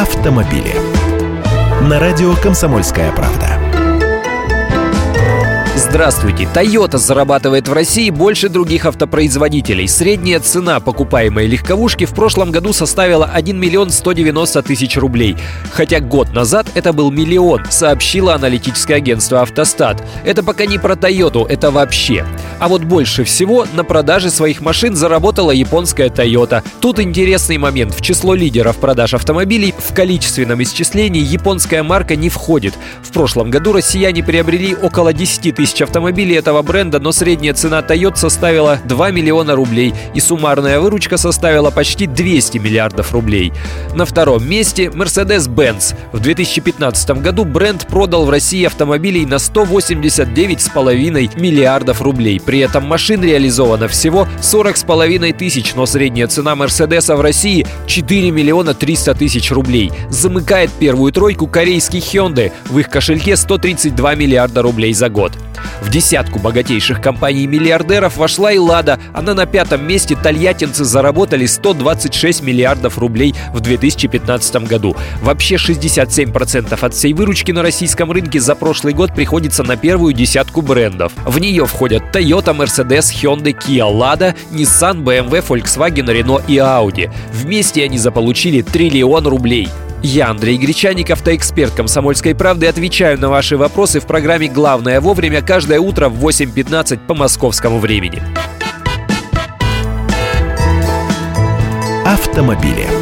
автомобили. На радио «Комсомольская правда». Здравствуйте. Toyota зарабатывает в России больше других автопроизводителей. Средняя цена покупаемой легковушки в прошлом году составила 1 миллион 190 тысяч рублей. Хотя год назад это был миллион, сообщило аналитическое агентство «Автостат». Это пока не про Toyota, это вообще. А вот больше всего на продаже своих машин заработала японская Toyota. Тут интересный момент. В число лидеров продаж автомобилей в количественном исчислении японская марка не входит. В прошлом году россияне приобрели около 10 тысяч автомобилей этого бренда, но средняя цена Toyota составила 2 миллиона рублей и суммарная выручка составила почти 200 миллиардов рублей. На втором месте Mercedes-Benz. В 2015 году бренд продал в России автомобилей на 189,5 миллиардов рублей. При этом машин реализовано всего 40,5 тысяч, но средняя цена Мерседеса в России 4 миллиона 300 тысяч рублей. Замыкает первую тройку корейский Hyundai. В их кошельке 132 миллиарда рублей за год. В десятку богатейших компаний-миллиардеров вошла и «Лада», она на пятом месте тольяттинцы заработали 126 миллиардов рублей в 2015 году. Вообще 67% от всей выручки на российском рынке за прошлый год приходится на первую десятку брендов. В нее входят Toyota, Mercedes, Hyundai, Kia, Lada, Nissan, BMW, Volkswagen, Renault и Audi. Вместе они заполучили триллион рублей. Я, Андрей Гречаник, автоэксперт «Комсомольской правды», отвечаю на ваши вопросы в программе «Главное вовремя» каждое утро в 8.15 по московскому времени. Автомобили.